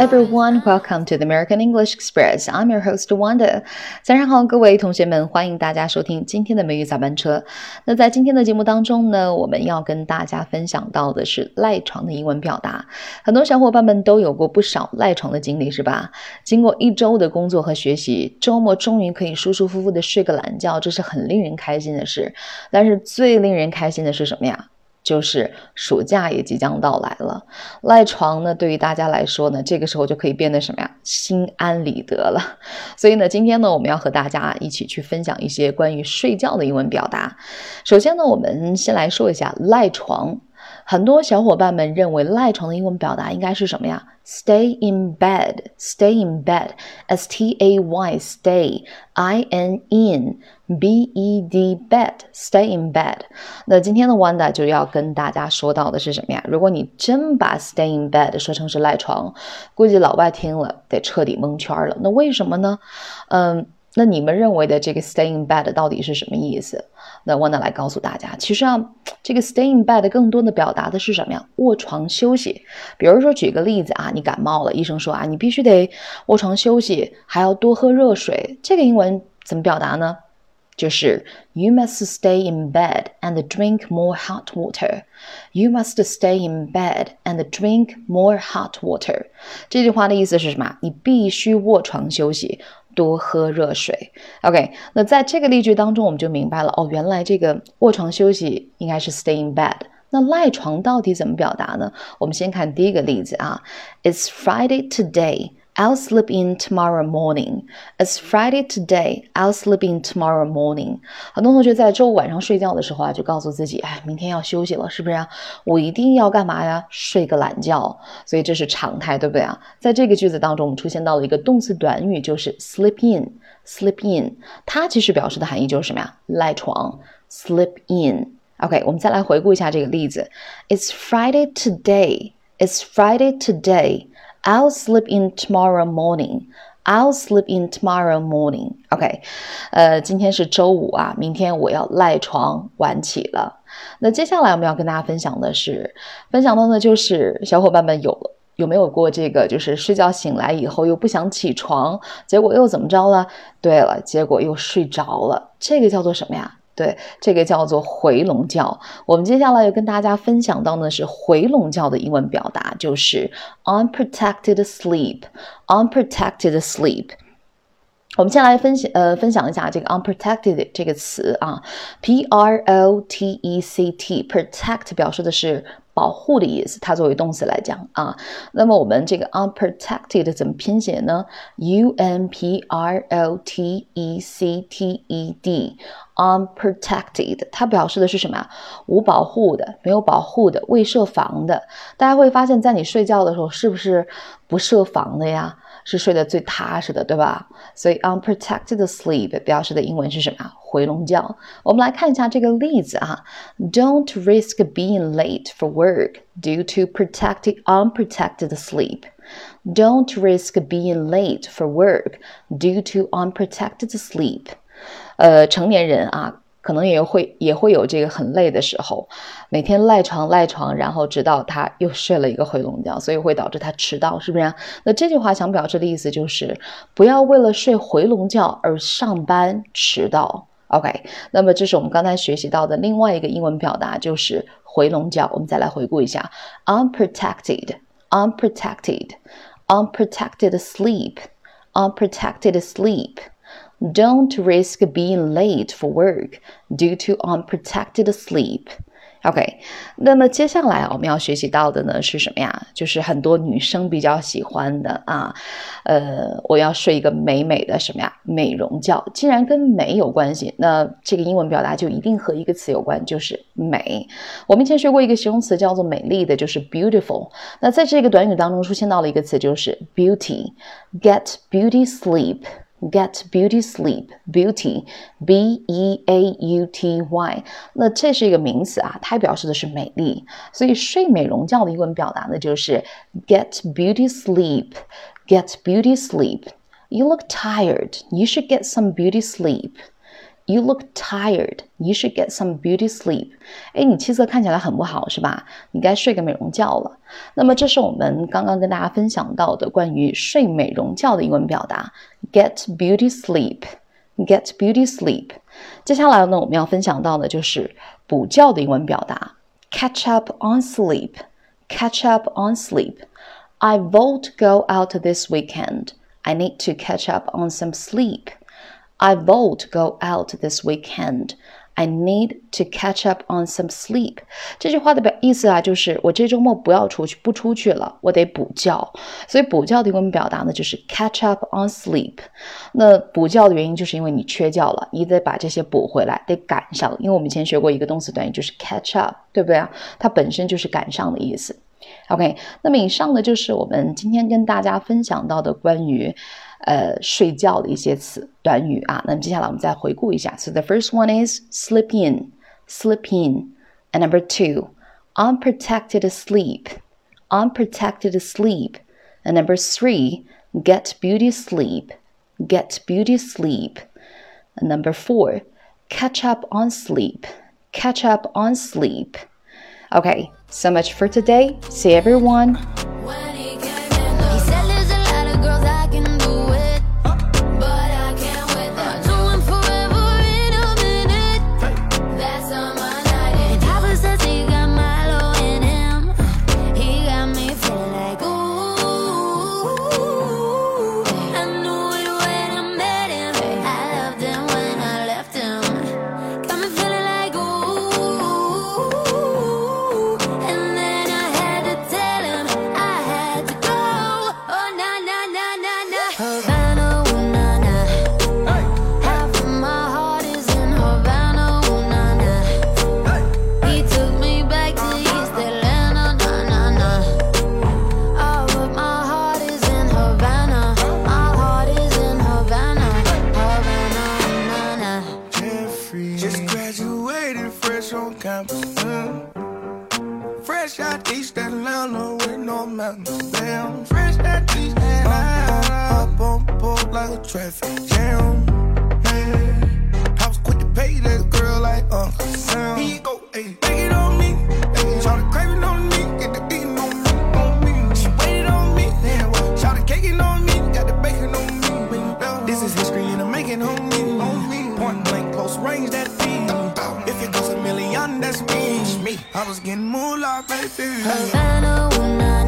everyone, welcome to the American English Express. I'm your host Wanda. 早上好，各位同学们，欢迎大家收听今天的美语早班车。那在今天的节目当中呢，我们要跟大家分享到的是赖床的英文表达。很多小伙伴们都有过不少赖床的经历，是吧？经过一周的工作和学习，周末终于可以舒舒服服的睡个懒觉，这是很令人开心的事。但是最令人开心的是什么呀？就是暑假也即将到来了，赖床呢，对于大家来说呢，这个时候就可以变得什么呀，心安理得了。所以呢，今天呢，我们要和大家一起去分享一些关于睡觉的英文表达。首先呢，我们先来说一下赖床。很多小伙伴们认为赖床的英文表达应该是什么呀？Stay in bed, stay in bed, S T A Y, stay, I N in, B E D, bed, stay in bed。那今天的 Wanda 就要跟大家说到的是什么呀？如果你真把 stay in bed 说成是赖床，估计老外听了得彻底蒙圈了。那为什么呢？嗯。那你们认为的这个 stay in bed 到底是什么意思？那我呢来告诉大家，其实啊，这个 stay in bed 更多的表达的是什么呀？卧床休息。比如说，举个例子啊，你感冒了，医生说啊，你必须得卧床休息，还要多喝热水。这个英文怎么表达呢？就是 You must stay in bed and drink more hot water. You must stay in bed and drink more hot water. 这句话的意思是什么？你必须卧床休息。多喝热水。OK，那在这个例句当中，我们就明白了哦，原来这个卧床休息应该是 stay in bed。那赖床到底怎么表达呢？我们先看第一个例子啊，It's Friday today。I'll sleep in tomorrow morning. It's Friday today. I'll sleep in tomorrow morning. 很多同学在周五晚上睡觉的时候啊，就告诉自己，哎，明天要休息了，是不是啊？我一定要干嘛呀？睡个懒觉。所以这是常态，对不对啊？在这个句子当中，我们出现到了一个动词短语，就是 sleep in。sleep in，它其实表示的含义就是什么呀？赖床。sleep in。OK，我们再来回顾一下这个例子。It's Friday today. It's Friday today. I'll sleep in tomorrow morning. I'll sleep in tomorrow morning. OK，呃，今天是周五啊，明天我要赖床晚起了。那接下来我们要跟大家分享的是，分享到呢就是小伙伴们有有没有过这个，就是睡觉醒来以后又不想起床，结果又怎么着了？对了，结果又睡着了，这个叫做什么呀？对，这个叫做回笼觉。我们接下来要跟大家分享到的是回笼觉的英文表达，就是 unprotected sleep。unprotected sleep。我们先来分析呃分享一下这个 unprotected 这个词啊，p r o t e c t，protect 表示的是。保护的意思，它作为动词来讲啊，那么我们这个 unprotected 怎么拼写呢？U N P R O T E C T E D，unprotected，它表示的是什么呀？无保护的，没有保护的，未设防的。大家会发现，在你睡觉的时候，是不是不设防的呀？是睡得最踏实的，对吧？所以 unprotected sleep 表示的英文是什么？回笼觉。我们来看一下这个例子啊，Don't risk being late for work due to protected unprotected sleep. Don't risk being late for work due to unprotected sleep. 呃，成年人啊。可能也会也会有这个很累的时候，每天赖床赖床，然后直到他又睡了一个回笼觉，所以会导致他迟到，是不是？那这句话想表示的意思就是，不要为了睡回笼觉而上班迟到。OK，那么这是我们刚才学习到的另外一个英文表达，就是回笼觉。我们再来回顾一下：unprotected，unprotected，unprotected sleep，unprotected sleep。Don't risk being late for work due to unprotected sleep. OK，那么接下来我们要学习到的呢是什么呀？就是很多女生比较喜欢的啊，呃，我要睡一个美美的什么呀？美容觉。既然跟美有关系，那这个英文表达就一定和一个词有关，就是美。我们以前学过一个形容词叫做美丽的，就是 beautiful。那在这个短语当中出现到了一个词，就是 beauty，get beauty sleep。Get beauty sleep, beauty, b e a u t y。那这是一个名词啊，它表示的是美丽。所以睡美容觉的英文表达呢，就是 get beauty sleep, get beauty sleep. You look tired. You should get some beauty sleep. You look tired. You should get some beauty sleep. 哎，你气色看起来很不好，是吧？你该睡个美容觉了。那么，这是我们刚刚跟大家分享到的关于睡美容觉的英文表达：get beauty sleep. Get beauty sleep. 接下来呢，我们要分享到的就是补觉的英文表达：catch up on sleep. Catch up on sleep. I won't go out this weekend. I need to catch up on some sleep. I won't go out this weekend. I need to catch up on some sleep。这句话的表意思啊，就是我这周末不要出去，不出去了，我得补觉。所以补觉的英文表达呢，就是 catch up on sleep。那补觉的原因就是因为你缺觉了，你得把这些补回来，得赶上。因为我们以前学过一个动词短语，就是 catch up，对不对啊？它本身就是赶上的意思。OK，那么以上呢就是我们今天跟大家分享到的关于呃睡觉的一些词短语啊。那么接下来我们再回顾一下。So the first one is sleep in, sleep in, and number two, unprotected sleep, unprotected sleep, and number three, get beauty sleep, get beauty sleep, and number four, catch up on sleep, catch up on sleep. Okay, so much for today. See everyone. Mountains. Damn, fresh out East Atlanta. Up on board like a traffic jam. Man, I was quick to pay that girl like Uncle Sam. He go, hey, take it on me. Hey, shout the craving on me. Get the beating on me, on me. She waited on me. Damn, shout the caking on me. Got the bacon on me. This is history and I'm making on me. On me. Point blank, close range, that beat. If it goes a million, that's me. me. I was getting moolah, baby. Havana,